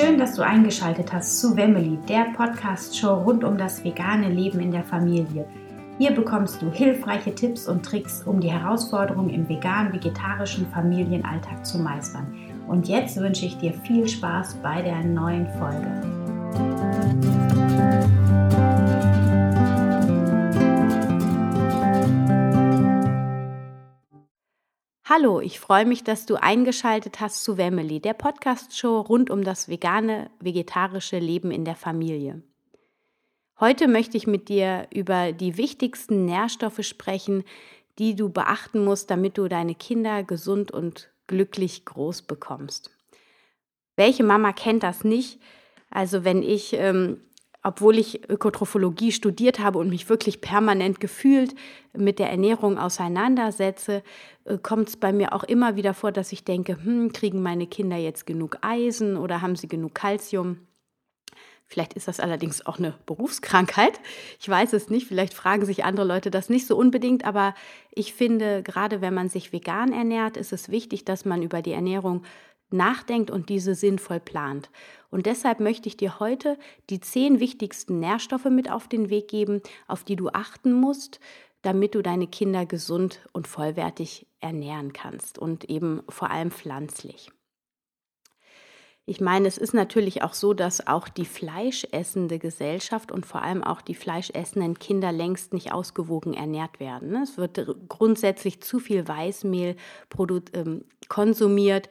Schön, dass du eingeschaltet hast zu Wemmeli, der Podcast-Show rund um das vegane Leben in der Familie. Hier bekommst du hilfreiche Tipps und Tricks, um die Herausforderungen im vegan-vegetarischen Familienalltag zu meistern. Und jetzt wünsche ich dir viel Spaß bei der neuen Folge. Hallo, ich freue mich, dass du eingeschaltet hast zu Wemmeli, der Podcast-Show rund um das vegane, vegetarische Leben in der Familie. Heute möchte ich mit dir über die wichtigsten Nährstoffe sprechen, die du beachten musst, damit du deine Kinder gesund und glücklich groß bekommst. Welche Mama kennt das nicht? Also wenn ich ähm, obwohl ich Ökotrophologie studiert habe und mich wirklich permanent gefühlt mit der Ernährung auseinandersetze, äh, kommt es bei mir auch immer wieder vor, dass ich denke, hm, kriegen meine Kinder jetzt genug Eisen oder haben sie genug Kalzium? Vielleicht ist das allerdings auch eine Berufskrankheit. Ich weiß es nicht. Vielleicht fragen sich andere Leute das nicht so unbedingt. Aber ich finde, gerade wenn man sich vegan ernährt, ist es wichtig, dass man über die Ernährung nachdenkt und diese sinnvoll plant. Und deshalb möchte ich dir heute die zehn wichtigsten Nährstoffe mit auf den Weg geben, auf die du achten musst, damit du deine Kinder gesund und vollwertig ernähren kannst und eben vor allem pflanzlich. Ich meine, es ist natürlich auch so, dass auch die fleischessende Gesellschaft und vor allem auch die fleischessenden Kinder längst nicht ausgewogen ernährt werden. Ne? Es wird grundsätzlich zu viel Weißmehl ähm, konsumiert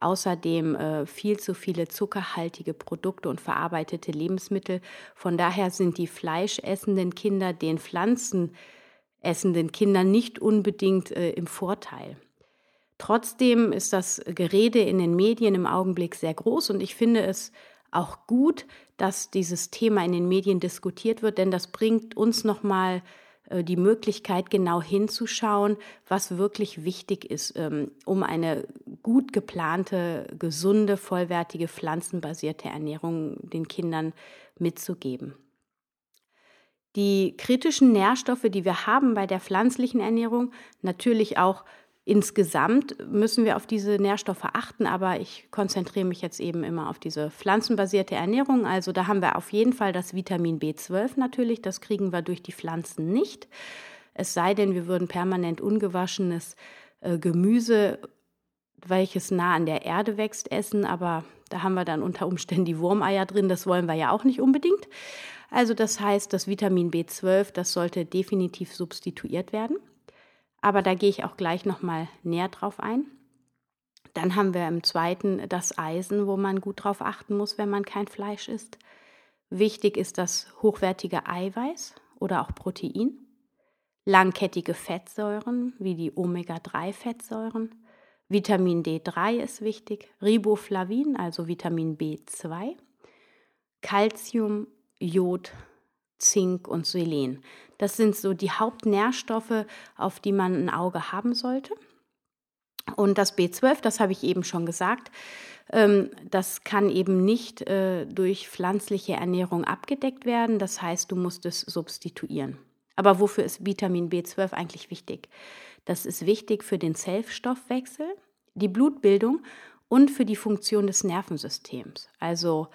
außerdem äh, viel zu viele zuckerhaltige Produkte und verarbeitete Lebensmittel. Von daher sind die fleischessenden Kinder den pflanzenessenden Kindern nicht unbedingt äh, im Vorteil. Trotzdem ist das Gerede in den Medien im Augenblick sehr groß und ich finde es auch gut, dass dieses Thema in den Medien diskutiert wird, denn das bringt uns nochmal mal die Möglichkeit, genau hinzuschauen, was wirklich wichtig ist, ähm, um eine gut geplante, gesunde, vollwertige, pflanzenbasierte Ernährung den Kindern mitzugeben. Die kritischen Nährstoffe, die wir haben bei der pflanzlichen Ernährung, natürlich auch Insgesamt müssen wir auf diese Nährstoffe achten, aber ich konzentriere mich jetzt eben immer auf diese pflanzenbasierte Ernährung. Also da haben wir auf jeden Fall das Vitamin B12 natürlich, das kriegen wir durch die Pflanzen nicht. Es sei denn, wir würden permanent ungewaschenes äh, Gemüse, welches nah an der Erde wächst, essen, aber da haben wir dann unter Umständen die Wurmeier drin, das wollen wir ja auch nicht unbedingt. Also das heißt, das Vitamin B12, das sollte definitiv substituiert werden. Aber da gehe ich auch gleich nochmal näher drauf ein. Dann haben wir im zweiten das Eisen, wo man gut drauf achten muss, wenn man kein Fleisch isst. Wichtig ist das hochwertige Eiweiß oder auch Protein. Langkettige Fettsäuren wie die Omega-3-Fettsäuren. Vitamin D3 ist wichtig. Riboflavin, also Vitamin B2. Calcium, Jod, Zink und Selen. Das sind so die Hauptnährstoffe, auf die man ein Auge haben sollte. Und das B12, das habe ich eben schon gesagt, ähm, das kann eben nicht äh, durch pflanzliche Ernährung abgedeckt werden. Das heißt, du musst es substituieren. Aber wofür ist Vitamin B12 eigentlich wichtig? Das ist wichtig für den Zellstoffwechsel, die Blutbildung und für die Funktion des Nervensystems. Also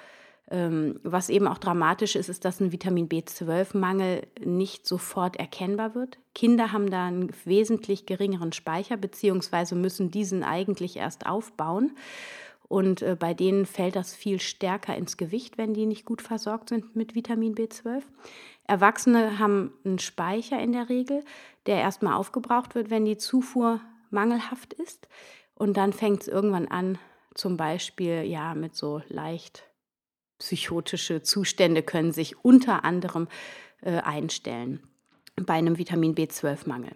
was eben auch dramatisch ist, ist, dass ein Vitamin B12-Mangel nicht sofort erkennbar wird. Kinder haben da einen wesentlich geringeren Speicher, beziehungsweise müssen diesen eigentlich erst aufbauen. Und äh, bei denen fällt das viel stärker ins Gewicht, wenn die nicht gut versorgt sind mit Vitamin B12. Erwachsene haben einen Speicher in der Regel, der erstmal aufgebraucht wird, wenn die Zufuhr mangelhaft ist. Und dann fängt es irgendwann an, zum Beispiel ja mit so leicht psychotische Zustände können sich unter anderem äh, einstellen bei einem Vitamin B12-Mangel.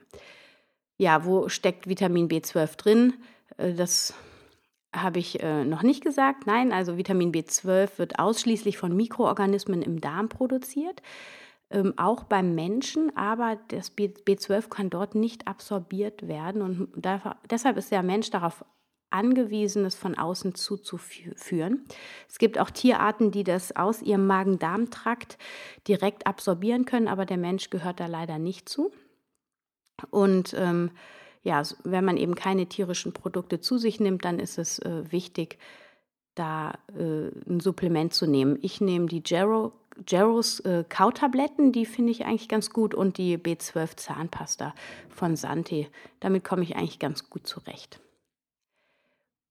Ja, wo steckt Vitamin B12 drin? Äh, das habe ich äh, noch nicht gesagt. Nein, also Vitamin B12 wird ausschließlich von Mikroorganismen im Darm produziert, ähm, auch beim Menschen, aber das B12 kann dort nicht absorbiert werden und da, deshalb ist der Mensch darauf angewiesen, es von außen zuzuführen. Es gibt auch Tierarten, die das aus ihrem Magen-Darm-Trakt direkt absorbieren können, aber der Mensch gehört da leider nicht zu. Und ähm, ja, wenn man eben keine tierischen Produkte zu sich nimmt, dann ist es äh, wichtig, da äh, ein Supplement zu nehmen. Ich nehme die Gero, Geros äh, Kautabletten, die finde ich eigentlich ganz gut, und die B12 Zahnpasta von Santi. Damit komme ich eigentlich ganz gut zurecht.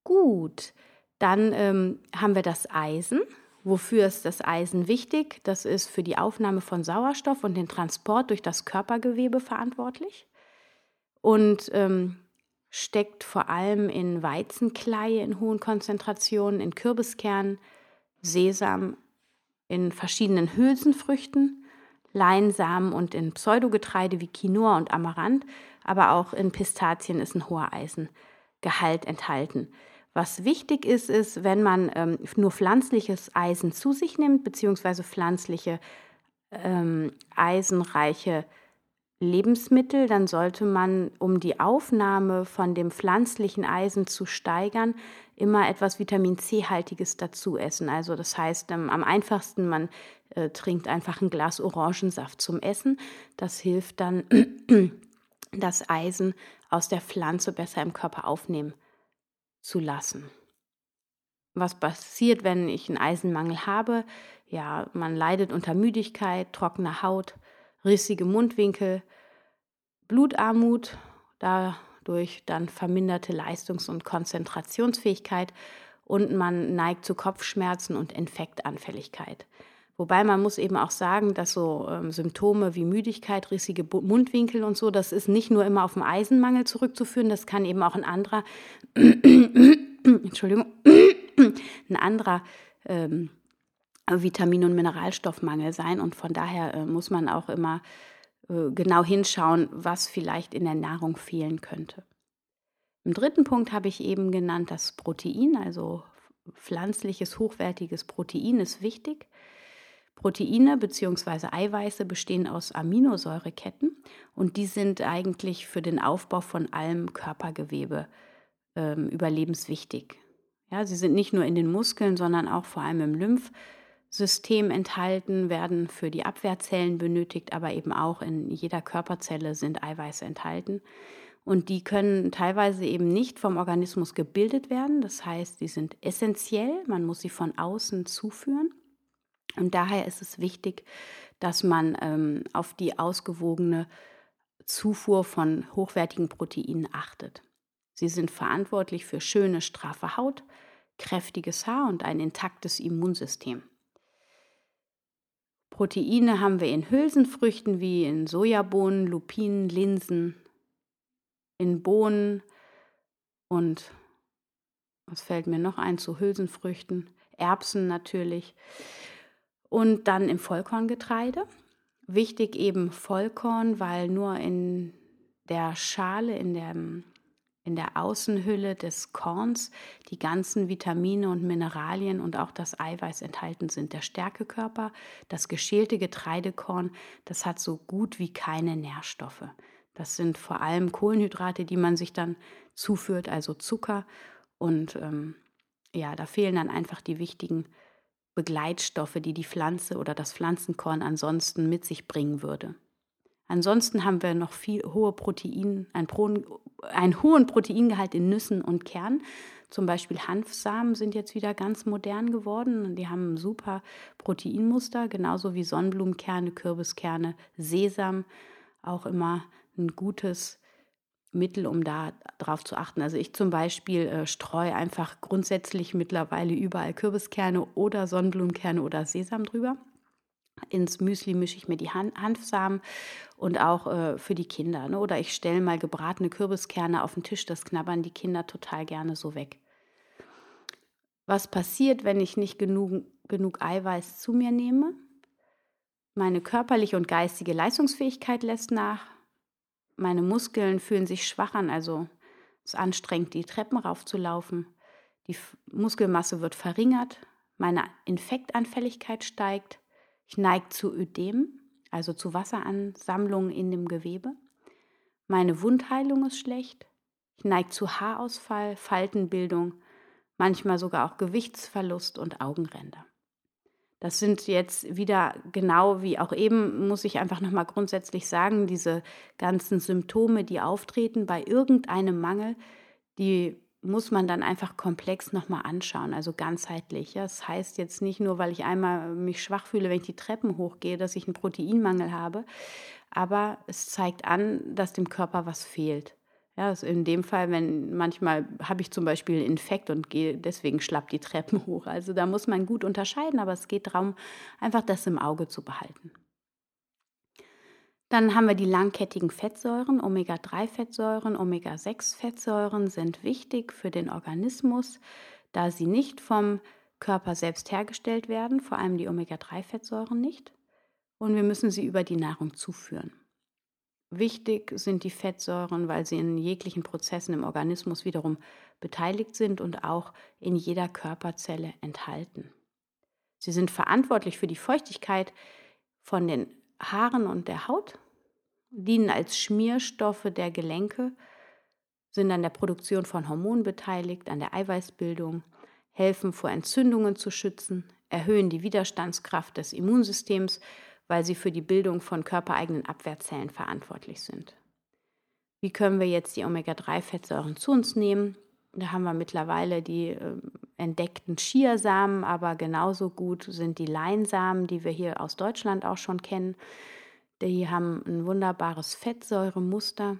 Gut, dann ähm, haben wir das Eisen. Wofür ist das Eisen wichtig? Das ist für die Aufnahme von Sauerstoff und den Transport durch das Körpergewebe verantwortlich und ähm, steckt vor allem in Weizenkleie in hohen Konzentrationen, in Kürbiskernen, Sesam, in verschiedenen Hülsenfrüchten, Leinsamen und in Pseudogetreide wie Quinoa und Amaranth, aber auch in Pistazien ist ein hoher Eisengehalt enthalten. Was wichtig ist, ist, wenn man ähm, nur pflanzliches Eisen zu sich nimmt, beziehungsweise pflanzliche ähm, eisenreiche Lebensmittel, dann sollte man, um die Aufnahme von dem pflanzlichen Eisen zu steigern, immer etwas Vitamin C-haltiges dazu essen. Also das heißt, ähm, am einfachsten, man äh, trinkt einfach ein Glas Orangensaft zum Essen. Das hilft dann, das Eisen aus der Pflanze besser im Körper aufnehmen zu lassen. Was passiert, wenn ich einen Eisenmangel habe? Ja, man leidet unter Müdigkeit, trockener Haut, rissige Mundwinkel, Blutarmut, dadurch dann verminderte Leistungs- und Konzentrationsfähigkeit und man neigt zu Kopfschmerzen und Infektanfälligkeit. Wobei man muss eben auch sagen, dass so ähm, Symptome wie Müdigkeit, rissige Mundwinkel und so, das ist nicht nur immer auf den Eisenmangel zurückzuführen, das kann eben auch ein anderer, Entschuldigung, ein anderer ähm, Vitamin- und Mineralstoffmangel sein. Und von daher äh, muss man auch immer äh, genau hinschauen, was vielleicht in der Nahrung fehlen könnte. Im dritten Punkt habe ich eben genannt, das Protein, also pflanzliches, hochwertiges Protein ist wichtig. Proteine bzw. Eiweiße bestehen aus Aminosäureketten und die sind eigentlich für den Aufbau von allem Körpergewebe ähm, überlebenswichtig. Ja, sie sind nicht nur in den Muskeln, sondern auch vor allem im Lymphsystem enthalten, werden für die Abwehrzellen benötigt, aber eben auch in jeder Körperzelle sind Eiweiße enthalten. Und die können teilweise eben nicht vom Organismus gebildet werden. Das heißt, sie sind essentiell, man muss sie von außen zuführen. Und daher ist es wichtig, dass man ähm, auf die ausgewogene Zufuhr von hochwertigen Proteinen achtet. Sie sind verantwortlich für schöne, straffe Haut, kräftiges Haar und ein intaktes Immunsystem. Proteine haben wir in Hülsenfrüchten wie in Sojabohnen, Lupinen, Linsen, in Bohnen und was fällt mir noch ein zu Hülsenfrüchten? Erbsen natürlich und dann im Vollkorngetreide. Wichtig eben Vollkorn, weil nur in der Schale, in der, in der Außenhülle des Korns die ganzen Vitamine und Mineralien und auch das Eiweiß enthalten sind. Der Stärkekörper, das geschälte Getreidekorn, das hat so gut wie keine Nährstoffe. Das sind vor allem Kohlenhydrate, die man sich dann zuführt, also Zucker. Und ähm, ja, da fehlen dann einfach die wichtigen Begleitstoffe, die die Pflanze oder das Pflanzenkorn ansonsten mit sich bringen würde. Ansonsten haben wir noch viel hohe Protein, ein Pro, einen hohen Proteingehalt in Nüssen und Kernen. Zum Beispiel Hanfsamen sind jetzt wieder ganz modern geworden. Die haben ein super Proteinmuster, genauso wie Sonnenblumenkerne, Kürbiskerne, Sesam. Auch immer ein gutes Mittel, um da drauf zu achten. Also ich zum Beispiel äh, streue einfach grundsätzlich mittlerweile überall Kürbiskerne oder Sonnenblumenkerne oder Sesam drüber. Ins Müsli mische ich mir die Han Hanfsamen und auch äh, für die Kinder. Ne? Oder ich stelle mal gebratene Kürbiskerne auf den Tisch, das knabbern die Kinder total gerne so weg. Was passiert, wenn ich nicht genug, genug Eiweiß zu mir nehme? Meine körperliche und geistige Leistungsfähigkeit lässt nach meine Muskeln fühlen sich schwach an, also es ist anstrengend, die Treppen raufzulaufen. Die Muskelmasse wird verringert, meine Infektanfälligkeit steigt, ich neige zu Ödem, also zu Wasseransammlungen in dem Gewebe. Meine Wundheilung ist schlecht, ich neige zu Haarausfall, Faltenbildung, manchmal sogar auch Gewichtsverlust und Augenränder. Das sind jetzt wieder genau wie auch eben, muss ich einfach nochmal grundsätzlich sagen, diese ganzen Symptome, die auftreten bei irgendeinem Mangel, die muss man dann einfach komplex nochmal anschauen, also ganzheitlich. Das heißt jetzt nicht nur, weil ich einmal mich schwach fühle, wenn ich die Treppen hochgehe, dass ich einen Proteinmangel habe, aber es zeigt an, dass dem Körper was fehlt. Ja, also in dem Fall, wenn manchmal habe ich zum Beispiel einen Infekt und gehe deswegen schlapp die Treppen hoch. Also da muss man gut unterscheiden, aber es geht darum, einfach das im Auge zu behalten. Dann haben wir die langkettigen Fettsäuren. Omega-3-Fettsäuren, Omega-6-Fettsäuren sind wichtig für den Organismus, da sie nicht vom Körper selbst hergestellt werden, vor allem die Omega-3-Fettsäuren nicht. Und wir müssen sie über die Nahrung zuführen. Wichtig sind die Fettsäuren, weil sie in jeglichen Prozessen im Organismus wiederum beteiligt sind und auch in jeder Körperzelle enthalten. Sie sind verantwortlich für die Feuchtigkeit von den Haaren und der Haut, dienen als Schmierstoffe der Gelenke, sind an der Produktion von Hormonen beteiligt, an der Eiweißbildung, helfen vor Entzündungen zu schützen, erhöhen die Widerstandskraft des Immunsystems, weil sie für die Bildung von körpereigenen Abwehrzellen verantwortlich sind. Wie können wir jetzt die Omega-3-Fettsäuren zu uns nehmen? Da haben wir mittlerweile die äh, entdeckten Chiasamen, aber genauso gut sind die Leinsamen, die wir hier aus Deutschland auch schon kennen. Die haben ein wunderbares Fettsäuremuster.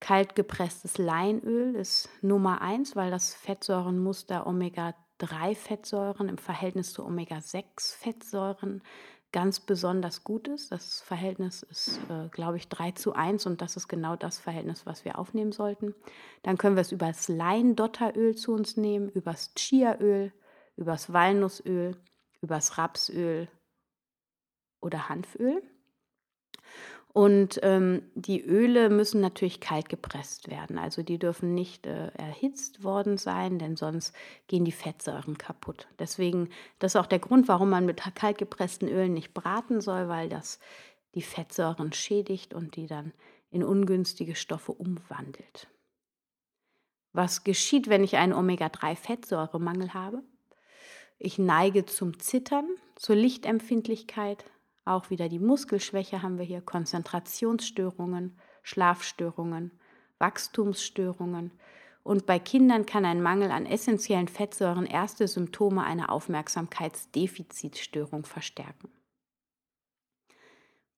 Kaltgepresstes Leinöl ist Nummer eins, weil das Fettsäurenmuster Omega-3-Fettsäuren im Verhältnis zu Omega-6-Fettsäuren ganz besonders gut ist. Das Verhältnis ist, äh, glaube ich, 3 zu 1 und das ist genau das Verhältnis, was wir aufnehmen sollten. Dann können wir es über das Leindotteröl zu uns nehmen, über das Chiaöl, über das Walnussöl, über das Rapsöl oder Hanföl. Und ähm, die Öle müssen natürlich kalt gepresst werden. Also die dürfen nicht äh, erhitzt worden sein, denn sonst gehen die Fettsäuren kaputt. Deswegen, das ist auch der Grund, warum man mit kalt gepressten Ölen nicht braten soll, weil das die Fettsäuren schädigt und die dann in ungünstige Stoffe umwandelt. Was geschieht, wenn ich einen Omega-3-Fettsäuremangel habe? Ich neige zum Zittern, zur Lichtempfindlichkeit, auch wieder die Muskelschwäche haben wir hier, Konzentrationsstörungen, Schlafstörungen, Wachstumsstörungen. Und bei Kindern kann ein Mangel an essentiellen Fettsäuren erste Symptome einer Aufmerksamkeitsdefizitstörung verstärken.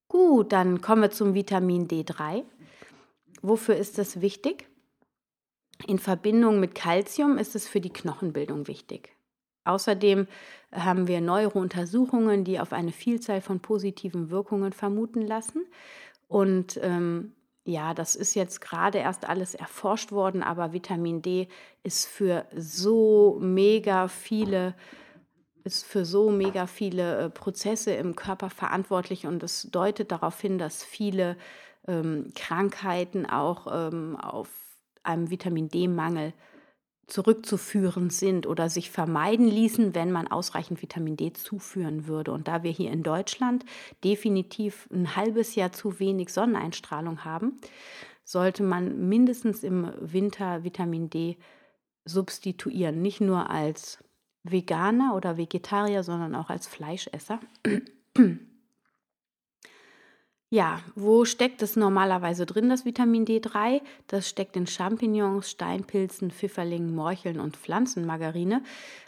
Gut, dann kommen wir zum Vitamin D3. Wofür ist das wichtig? In Verbindung mit Calcium ist es für die Knochenbildung wichtig. Außerdem haben wir neuere Untersuchungen, die auf eine Vielzahl von positiven Wirkungen vermuten lassen. Und ähm, ja, das ist jetzt gerade erst alles erforscht worden, aber Vitamin D ist für so mega viele ist für so mega viele äh, Prozesse im Körper verantwortlich und es deutet darauf hin, dass viele ähm, Krankheiten auch ähm, auf einem Vitamin D-Mangel äh, zurückzuführen sind oder sich vermeiden ließen, wenn man ausreichend Vitamin D zuführen würde. Und da wir hier in Deutschland definitiv ein halbes Jahr zu wenig Sonneneinstrahlung haben, sollte man mindestens im Winter Vitamin D substituieren. Nicht nur als Veganer oder Vegetarier, sondern auch als Fleischesser. Ja, wo steckt es normalerweise drin, das Vitamin D3? Das steckt in Champignons, Steinpilzen, Pfifferlingen, Morcheln und Pflanzenmargarine.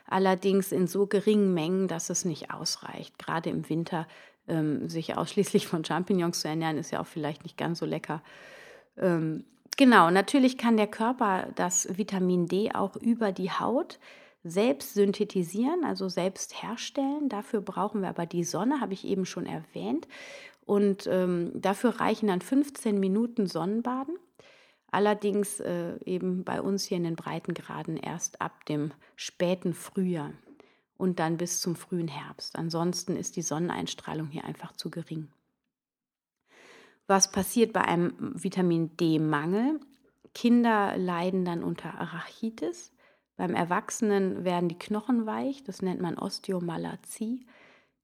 Allerdings in so geringen Mengen, dass es nicht ausreicht. Gerade im Winter ähm, sich ausschließlich von Champignons zu ernähren, ist ja auch vielleicht nicht ganz so lecker. Ähm, genau, natürlich kann der Körper das Vitamin D auch über die Haut selbst synthetisieren, also selbst herstellen. Dafür brauchen wir aber die Sonne, habe ich eben schon erwähnt. Und ähm, dafür reichen dann 15 Minuten Sonnenbaden. Allerdings äh, eben bei uns hier in den Breitengraden erst ab dem späten Frühjahr und dann bis zum frühen Herbst. Ansonsten ist die Sonneneinstrahlung hier einfach zu gering. Was passiert bei einem Vitamin D-Mangel? Kinder leiden dann unter Arachitis. Beim Erwachsenen werden die Knochen weich, das nennt man Osteomalazie.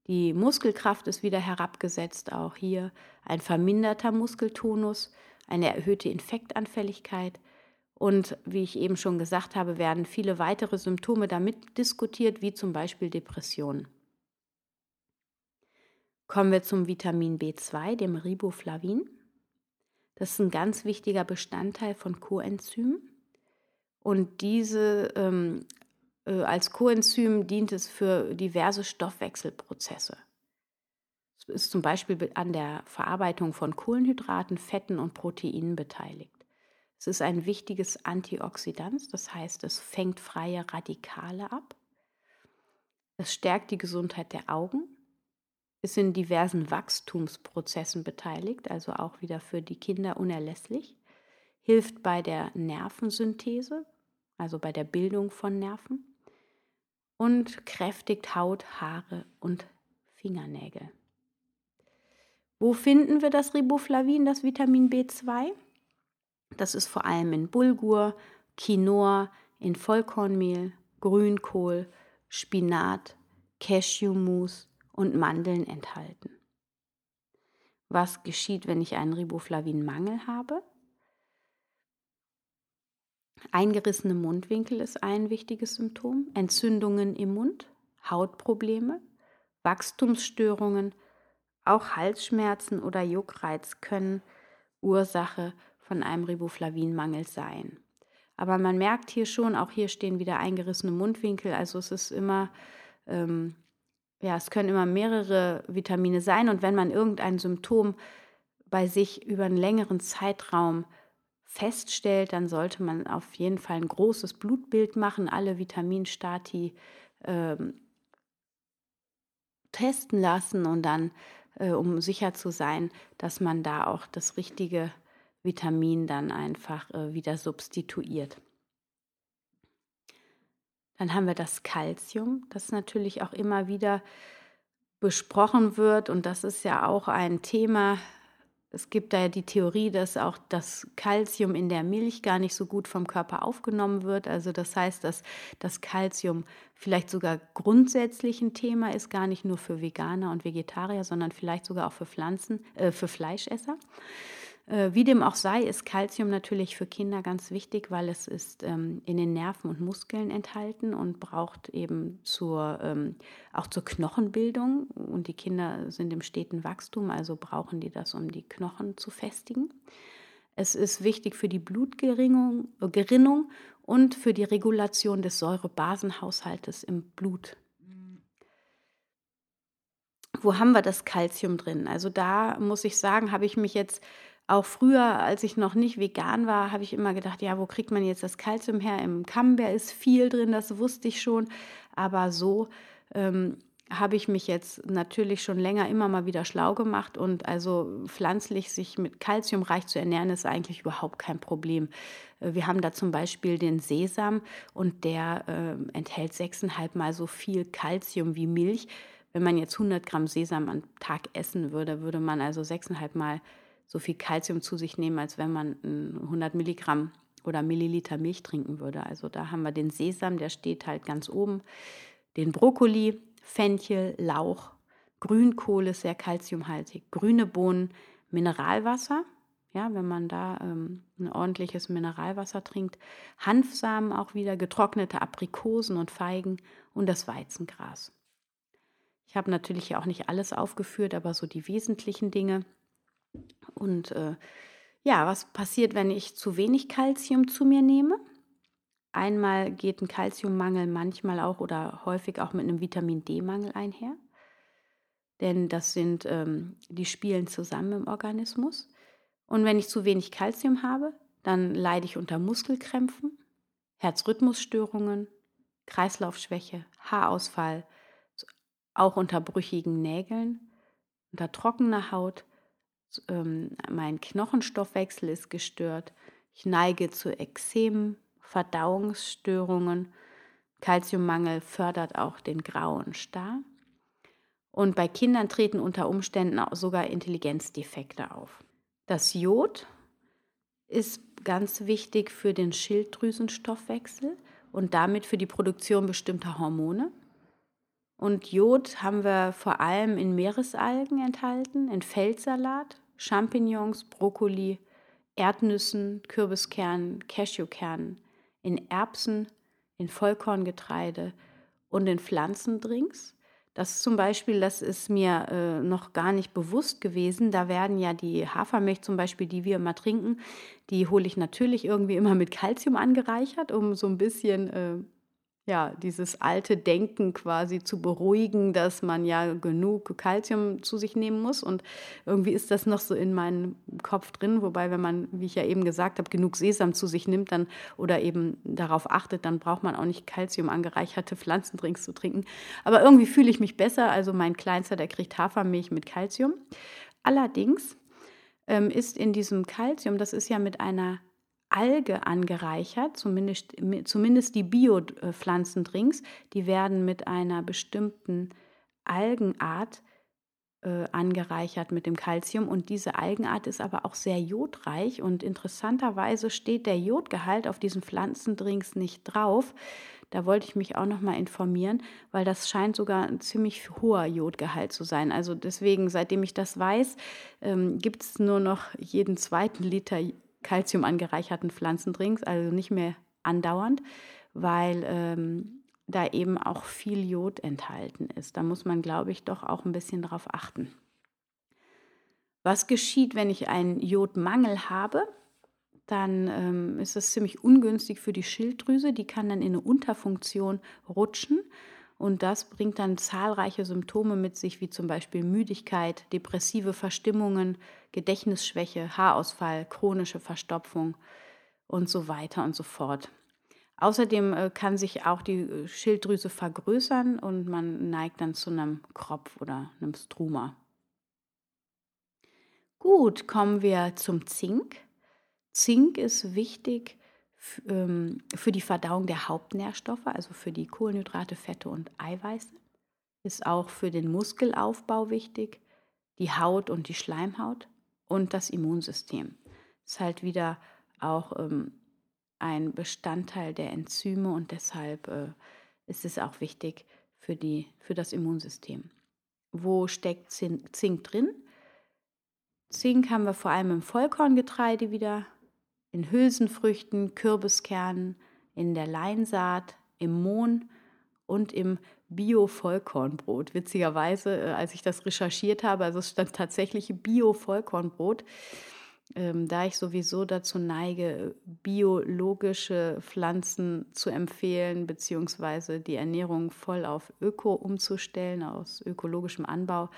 Die Muskelkraft ist wieder herabgesetzt, auch hier ein verminderter Muskeltonus, eine erhöhte Infektanfälligkeit. Und wie ich eben schon gesagt habe, werden viele weitere Symptome damit diskutiert, wie zum Beispiel Depressionen. Kommen wir zum Vitamin B2, dem Riboflavin. Das ist ein ganz wichtiger Bestandteil von Coenzymen. Und diese ähm, äh, als Coenzym dient es für diverse Stoffwechselprozesse. Es ist zum Beispiel an der Verarbeitung von Kohlenhydraten, Fetten und Proteinen beteiligt. Es ist ein wichtiges Antioxidant, das heißt, es fängt freie Radikale ab. Es stärkt die Gesundheit der Augen, ist in diversen Wachstumsprozessen beteiligt, also auch wieder für die Kinder unerlässlich, hilft bei der Nervensynthese, also bei der Bildung von Nerven und kräftigt Haut, Haare und Fingernägel. Wo finden wir das Riboflavin, das Vitamin B2? Das ist vor allem in Bulgur, Quinoa, in Vollkornmehl, Grünkohl, Spinat, Cashewmus und Mandeln enthalten. Was geschieht, wenn ich einen Riboflavin-Mangel habe? Eingerissene Mundwinkel ist ein wichtiges Symptom, Entzündungen im Mund, Hautprobleme, Wachstumsstörungen, auch Halsschmerzen oder Juckreiz können Ursache von einem Riboflavinmangel sein. Aber man merkt hier schon, auch hier stehen wieder eingerissene Mundwinkel, also es ist immer ähm, ja, es können immer mehrere Vitamine sein. Und wenn man irgendein Symptom bei sich über einen längeren Zeitraum feststellt, dann sollte man auf jeden Fall ein großes Blutbild machen, alle Vitaminstati ähm, testen lassen und dann, äh, um sicher zu sein, dass man da auch das richtige Vitamin dann einfach äh, wieder substituiert. Dann haben wir das Kalzium, das natürlich auch immer wieder besprochen wird und das ist ja auch ein Thema. Es gibt da ja die Theorie, dass auch das Kalzium in der Milch gar nicht so gut vom Körper aufgenommen wird. Also das heißt, dass das Kalzium vielleicht sogar grundsätzlich ein Thema ist, gar nicht nur für Veganer und Vegetarier, sondern vielleicht sogar auch für Pflanzen, äh, für Fleischesser. Äh, wie dem auch sei, ist Kalzium natürlich für Kinder ganz wichtig, weil es ist ähm, in den Nerven und Muskeln enthalten und braucht eben zur, ähm, auch zur Knochenbildung. Und die Kinder sind im steten Wachstum, also brauchen die das, um die Knochen zu festigen. Es ist wichtig für die Blutgerinnung Gerinnung und für die Regulation des Säurebasenhaushaltes im Blut. Wo haben wir das Kalzium drin? Also da muss ich sagen, habe ich mich jetzt auch früher, als ich noch nicht vegan war, habe ich immer gedacht, ja, wo kriegt man jetzt das Kalzium her? Im Camembert ist viel drin, das wusste ich schon. Aber so ähm, habe ich mich jetzt natürlich schon länger immer mal wieder schlau gemacht und also pflanzlich sich mit Kalzium reich zu ernähren, ist eigentlich überhaupt kein Problem. Äh, wir haben da zum Beispiel den Sesam und der äh, enthält sechseinhalb Mal so viel Kalzium wie Milch. Wenn man jetzt 100 Gramm Sesam am Tag essen würde, würde man also sechseinhalb Mal so viel Kalzium zu sich nehmen, als wenn man 100 Milligramm oder Milliliter Milch trinken würde. Also da haben wir den Sesam, der steht halt ganz oben, den Brokkoli, Fenchel, Lauch, Grünkohl ist sehr kalziumhaltig, grüne Bohnen, Mineralwasser, ja, wenn man da ähm, ein ordentliches Mineralwasser trinkt, Hanfsamen auch wieder, getrocknete Aprikosen und Feigen und das Weizengras. Ich habe natürlich auch nicht alles aufgeführt, aber so die wesentlichen Dinge. Und äh, ja, was passiert, wenn ich zu wenig Kalzium zu mir nehme? Einmal geht ein Kalziummangel manchmal auch oder häufig auch mit einem Vitamin D-Mangel einher. Denn das sind, ähm, die spielen zusammen im Organismus. Und wenn ich zu wenig Kalzium habe, dann leide ich unter Muskelkrämpfen, Herzrhythmusstörungen, Kreislaufschwäche, Haarausfall, auch unter brüchigen Nägeln, unter trockener Haut ähm, mein Knochenstoffwechsel ist gestört. Ich neige zu Ekzemen, Verdauungsstörungen. Kalziummangel fördert auch den grauen Star. Und bei Kindern treten unter Umständen auch sogar Intelligenzdefekte auf. Das Jod ist ganz wichtig für den Schilddrüsenstoffwechsel und damit für die Produktion bestimmter Hormone. Und Jod haben wir vor allem in Meeresalgen enthalten, in Feldsalat, Champignons, Brokkoli, Erdnüssen, Kürbiskernen, Cashewkernen, in Erbsen, in Vollkorngetreide und in Pflanzendrinks. Das zum Beispiel, das ist mir äh, noch gar nicht bewusst gewesen. Da werden ja die Hafermilch zum Beispiel, die wir immer trinken, die hole ich natürlich irgendwie immer mit Kalzium angereichert, um so ein bisschen äh, ja, dieses alte Denken quasi zu beruhigen, dass man ja genug Kalzium zu sich nehmen muss. Und irgendwie ist das noch so in meinem Kopf drin. Wobei, wenn man, wie ich ja eben gesagt habe, genug Sesam zu sich nimmt dann oder eben darauf achtet, dann braucht man auch nicht Kalzium angereicherte Pflanzendrinks zu trinken. Aber irgendwie fühle ich mich besser. Also mein Kleinster, der kriegt Hafermilch mit Kalzium. Allerdings ähm, ist in diesem Kalzium, das ist ja mit einer Alge angereichert, zumindest, zumindest die Bio-Pflanzendrinks, die werden mit einer bestimmten Algenart äh, angereichert mit dem Kalzium und diese Algenart ist aber auch sehr jodreich und interessanterweise steht der Jodgehalt auf diesen Pflanzendrinks nicht drauf. Da wollte ich mich auch noch mal informieren, weil das scheint sogar ein ziemlich hoher Jodgehalt zu sein. Also deswegen, seitdem ich das weiß, ähm, gibt es nur noch jeden zweiten Liter Kalzium angereicherten Pflanzendrinks, also nicht mehr andauernd, weil ähm, da eben auch viel Jod enthalten ist. Da muss man, glaube ich, doch auch ein bisschen darauf achten. Was geschieht, wenn ich einen Jodmangel habe? Dann ähm, ist das ziemlich ungünstig für die Schilddrüse. Die kann dann in eine Unterfunktion rutschen. Und das bringt dann zahlreiche Symptome mit sich, wie zum Beispiel Müdigkeit, depressive Verstimmungen, Gedächtnisschwäche, Haarausfall, chronische Verstopfung und so weiter und so fort. Außerdem äh, kann sich auch die äh, Schilddrüse vergrößern und man neigt dann zu einem Kropf oder einem Struma. Gut, kommen wir zum Zink. Zink ist wichtig ähm, für die Verdauung der Hauptnährstoffe, also für die Kohlenhydrate, Fette und Eiweiße. Ist auch für den Muskelaufbau wichtig, die Haut und die Schleimhaut und das Immunsystem. Ist halt wieder auch ähm, ein Bestandteil der Enzyme und deshalb äh, ist es auch wichtig für, die, für das Immunsystem. Wo steckt Zink drin? Zink haben wir vor allem im Vollkorngetreide wieder in Hülsenfrüchten, Kürbiskernen, in der Leinsaat, im Mohn und im Bio-Vollkornbrot. Witzigerweise, äh, als ich das recherchiert habe, also es stand tatsächlich Bio-Vollkornbrot, ähm, da ich sowieso dazu neige, biologische Pflanzen zu empfehlen, beziehungsweise die Ernährung voll auf Öko umzustellen, aus ökologischem Anbau,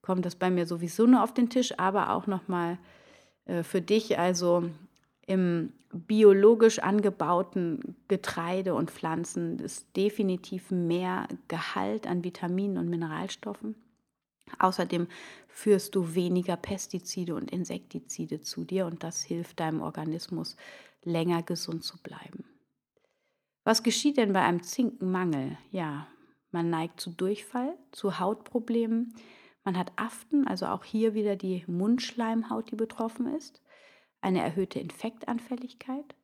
kommt das bei mir sowieso nur auf den Tisch, aber auch nochmal äh, für dich, also im biologisch angebauten Getreide und Pflanzen ist definitiv mehr Gehalt an Vitaminen und Mineralstoffen. Außerdem führst du weniger Pestizide und Insektizide zu dir und das hilft deinem Organismus länger gesund zu bleiben. Was geschieht denn bei einem Zinkenmangel? Ja, man neigt zu Durchfall, zu Hautproblemen, man hat Aften, also auch hier wieder die Mundschleimhaut, die betroffen ist eine erhöhte Infektanfälligkeit,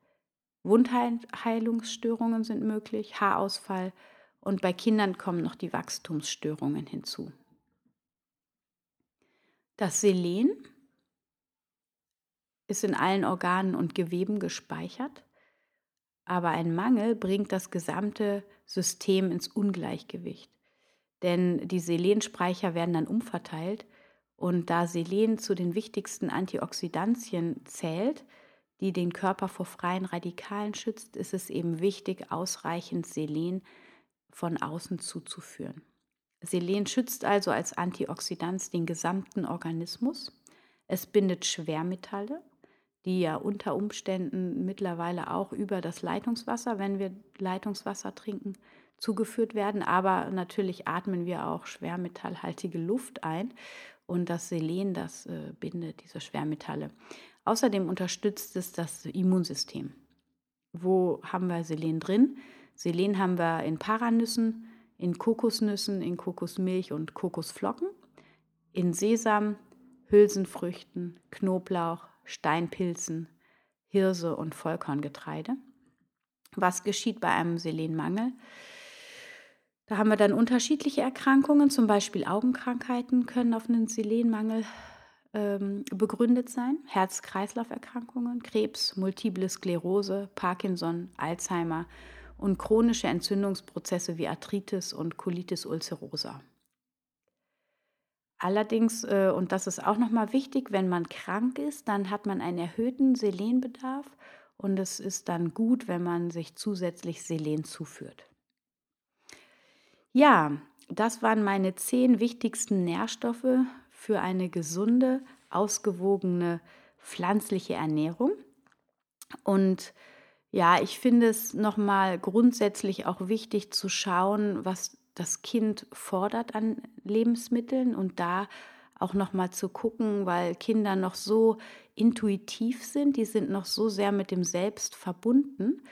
Wundheilungsstörungen sind möglich, Haarausfall und bei Kindern kommen noch die Wachstumsstörungen hinzu. Das Selen ist in allen Organen und Geweben gespeichert, aber ein Mangel bringt das gesamte System ins Ungleichgewicht. Denn die Selenspeicher werden dann umverteilt und da Selen zu den wichtigsten Antioxidantien zählt, die den Körper vor freien Radikalen schützt, ist es eben wichtig, ausreichend Selen von außen zuzuführen. Selen schützt also als Antioxidant den gesamten Organismus. Es bindet Schwermetalle, die ja unter Umständen mittlerweile auch über das Leitungswasser, wenn wir Leitungswasser trinken, zugeführt werden. Aber natürlich atmen wir auch schwermetallhaltige Luft ein und das Selen, das äh, bindet diese Schwermetalle. Außerdem unterstützt es das Immunsystem. Wo haben wir Selen drin? Selen haben wir in Paranüssen, in Kokosnüssen, in Kokosmilch und Kokosflocken, in Sesam, Hülsenfrüchten, Knoblauch, Steinpilzen, Hirse und Vollkorngetreide. Was geschieht bei einem Selenmangel? Da haben wir dann unterschiedliche Erkrankungen, zum Beispiel Augenkrankheiten können auf einen Selenmangel ähm, begründet sein, Herz-Kreislauf-Erkrankungen, Krebs, Multiple Sklerose, Parkinson, Alzheimer und chronische Entzündungsprozesse wie Arthritis und Colitis ulcerosa. Allerdings, äh, und das ist auch nochmal wichtig, wenn man krank ist, dann hat man einen erhöhten Selenbedarf und es ist dann gut, wenn man sich zusätzlich Selen zuführt. Ja, das waren meine zehn wichtigsten Nährstoffe für eine gesunde, ausgewogene pflanzliche Ernährung. Und ja, ich finde es nochmal grundsätzlich auch wichtig zu schauen, was das Kind fordert an Lebensmitteln und da auch nochmal zu gucken, weil Kinder noch so intuitiv sind, die sind noch so sehr mit dem Selbst verbunden,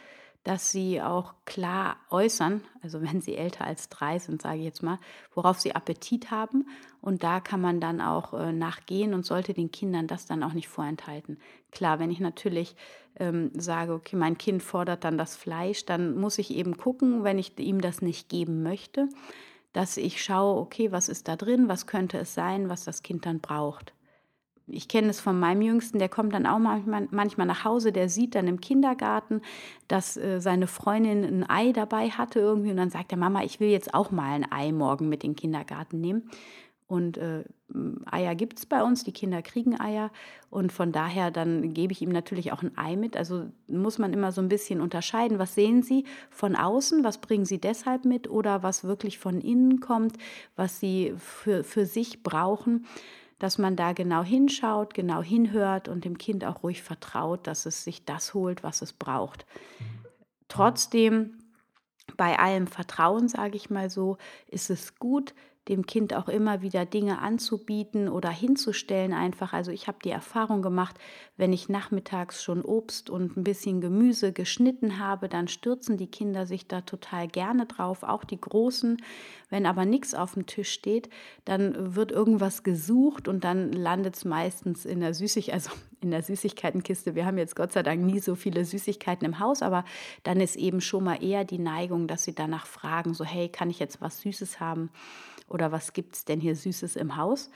dass sie auch klar äußern, also wenn sie älter als drei sind, sage ich jetzt mal, worauf sie Appetit haben. Und da kann man dann auch äh, nachgehen und sollte den Kindern das dann auch nicht vorenthalten. Klar, wenn ich natürlich ähm, sage, okay, mein Kind fordert dann das Fleisch, dann muss ich eben gucken, wenn ich ihm das nicht geben möchte, dass ich schaue, okay, was ist da drin, was könnte es sein, was das Kind dann braucht ich kenne es von meinem Jüngsten, der kommt dann auch manchmal, manchmal nach Hause, der sieht dann im Kindergarten, dass äh, seine Freundin ein Ei dabei hatte irgendwie und dann sagt er, Mama, ich will jetzt auch mal ein Ei morgen mit in den Kindergarten nehmen. Und äh, Eier gibt es bei uns, die Kinder kriegen Eier und von daher dann gebe ich ihm natürlich auch ein Ei mit. Also muss man immer so ein bisschen unterscheiden, was sehen Sie von außen, was bringen Sie deshalb mit oder was wirklich von innen kommt, was Sie für, für sich brauchen dass man da genau hinschaut, genau hinhört und dem Kind auch ruhig vertraut, dass es sich das holt, was es braucht. Trotzdem, bei allem Vertrauen, sage ich mal so, ist es gut, dem Kind auch immer wieder Dinge anzubieten oder hinzustellen einfach. Also ich habe die Erfahrung gemacht, wenn ich nachmittags schon Obst und ein bisschen Gemüse geschnitten habe, dann stürzen die Kinder sich da total gerne drauf, auch die Großen. Wenn aber nichts auf dem Tisch steht, dann wird irgendwas gesucht und dann landet es meistens in der Süßig, also in der Süßigkeitenkiste. Wir haben jetzt Gott sei Dank nie so viele Süßigkeiten im Haus, aber dann ist eben schon mal eher die Neigung, dass sie danach fragen, so hey, kann ich jetzt was Süßes haben? Oder was gibt es denn hier Süßes im Haus.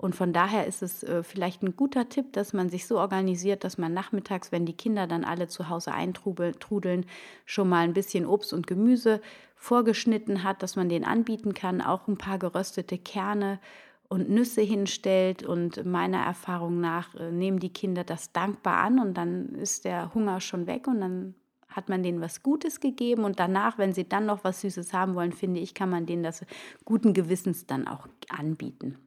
Und von daher ist es äh, vielleicht ein guter Tipp, dass man sich so organisiert, dass man nachmittags, wenn die Kinder dann alle zu Hause eintrudeln, schon mal ein bisschen Obst und Gemüse vorgeschnitten hat, dass man den anbieten kann, auch ein paar geröstete Kerne und Nüsse hinstellt. Und meiner Erfahrung nach äh, nehmen die Kinder das dankbar an und dann ist der Hunger schon weg und dann hat man denen was Gutes gegeben und danach, wenn sie dann noch was Süßes haben wollen, finde ich, kann man denen das guten Gewissens dann auch anbieten.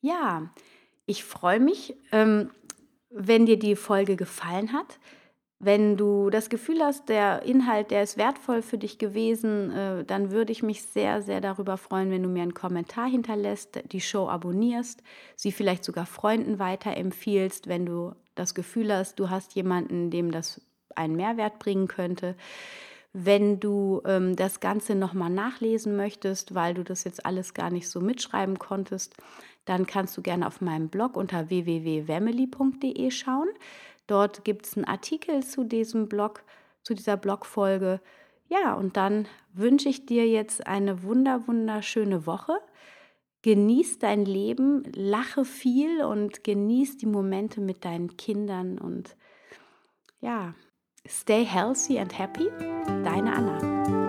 Ja, ich freue mich, ähm, wenn dir die Folge gefallen hat. Wenn du das Gefühl hast, der Inhalt, der ist wertvoll für dich gewesen, äh, dann würde ich mich sehr, sehr darüber freuen, wenn du mir einen Kommentar hinterlässt, die Show abonnierst, sie vielleicht sogar Freunden weiterempfiehlst, wenn du das Gefühl hast, du hast jemanden, dem das einen Mehrwert bringen könnte. Wenn du ähm, das Ganze nochmal nachlesen möchtest, weil du das jetzt alles gar nicht so mitschreiben konntest, dann kannst du gerne auf meinem Blog unter www.wemily.de schauen. Dort gibt es einen Artikel zu diesem Blog, zu dieser Blogfolge. Ja, und dann wünsche ich dir jetzt eine wunder, wunderschöne Woche. Genieß dein Leben, lache viel und genieß die Momente mit deinen Kindern und ja, Stay healthy and happy, deine Anna.